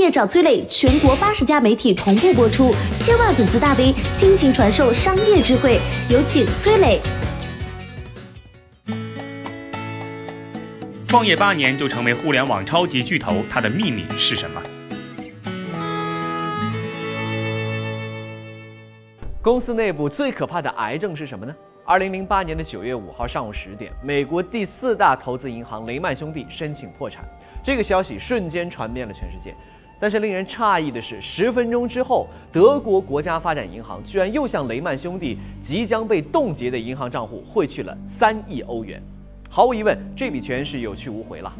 业找崔磊，全国八十家媒体同步播出，千万粉丝大 V 倾情传授商业智慧，有请崔磊。创业八年就成为互联网超级巨头，它的秘密是什么？公司内部最可怕的癌症是什么呢？二零零八年的九月五号上午十点，美国第四大投资银行雷曼兄弟申请破产，这个消息瞬间传遍了全世界。但是令人诧异的是，十分钟之后，德国国家发展银行居然又向雷曼兄弟即将被冻结的银行账户汇去了三亿欧元。毫无疑问，这笔钱是有去无回了。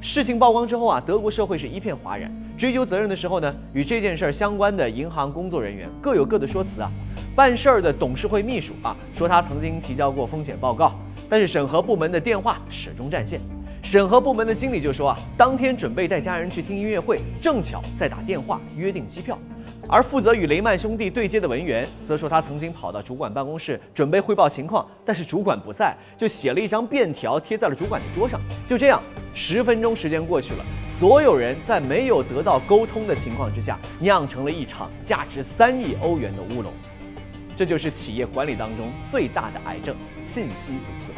事情曝光之后啊，德国社会是一片哗然。追究责任的时候呢，与这件事儿相关的银行工作人员各有各的说辞啊。办事儿的董事会秘书啊，说他曾经提交过风险报告，但是审核部门的电话始终占线。审核部门的经理就说啊，当天准备带家人去听音乐会，正巧在打电话约定机票。而负责与雷曼兄弟对接的文员则说，他曾经跑到主管办公室准备汇报情况，但是主管不在，就写了一张便条贴在了主管的桌上。就这样，十分钟时间过去了，所有人在没有得到沟通的情况之下，酿成了一场价值三亿欧元的乌龙。这就是企业管理当中最大的癌症——信息阻塞。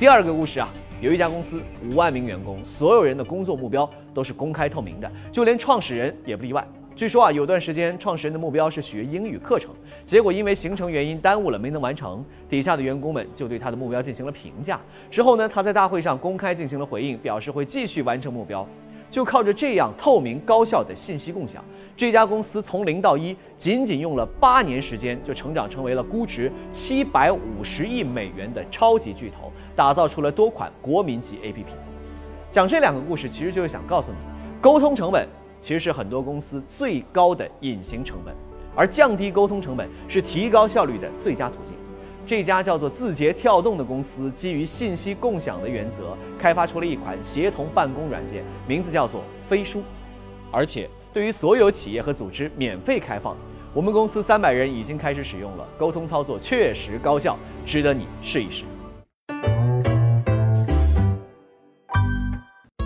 第二个故事啊，有一家公司五万名员工，所有人的工作目标都是公开透明的，就连创始人也不例外。据说啊，有段时间创始人的目标是学英语课程，结果因为行程原因耽误了，没能完成。底下的员工们就对他的目标进行了评价。之后呢，他在大会上公开进行了回应，表示会继续完成目标。就靠着这样透明高效的信息共享，这家公司从零到一，仅仅用了八年时间，就成长成为了估值七百五十亿美元的超级巨头，打造出了多款国民级 APP。讲这两个故事，其实就是想告诉你，沟通成本。其实是很多公司最高的隐形成本，而降低沟通成本是提高效率的最佳途径。这家叫做字节跳动的公司，基于信息共享的原则，开发出了一款协同办公软件，名字叫做飞书，而且对于所有企业和组织免费开放。我们公司三百人已经开始使用了，沟通操作确实高效，值得你试一试。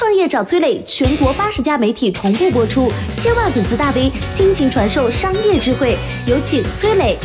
创业找崔磊，全国八十家媒体同步播出，千万粉丝大 V 倾情传授商业智慧，有请崔磊。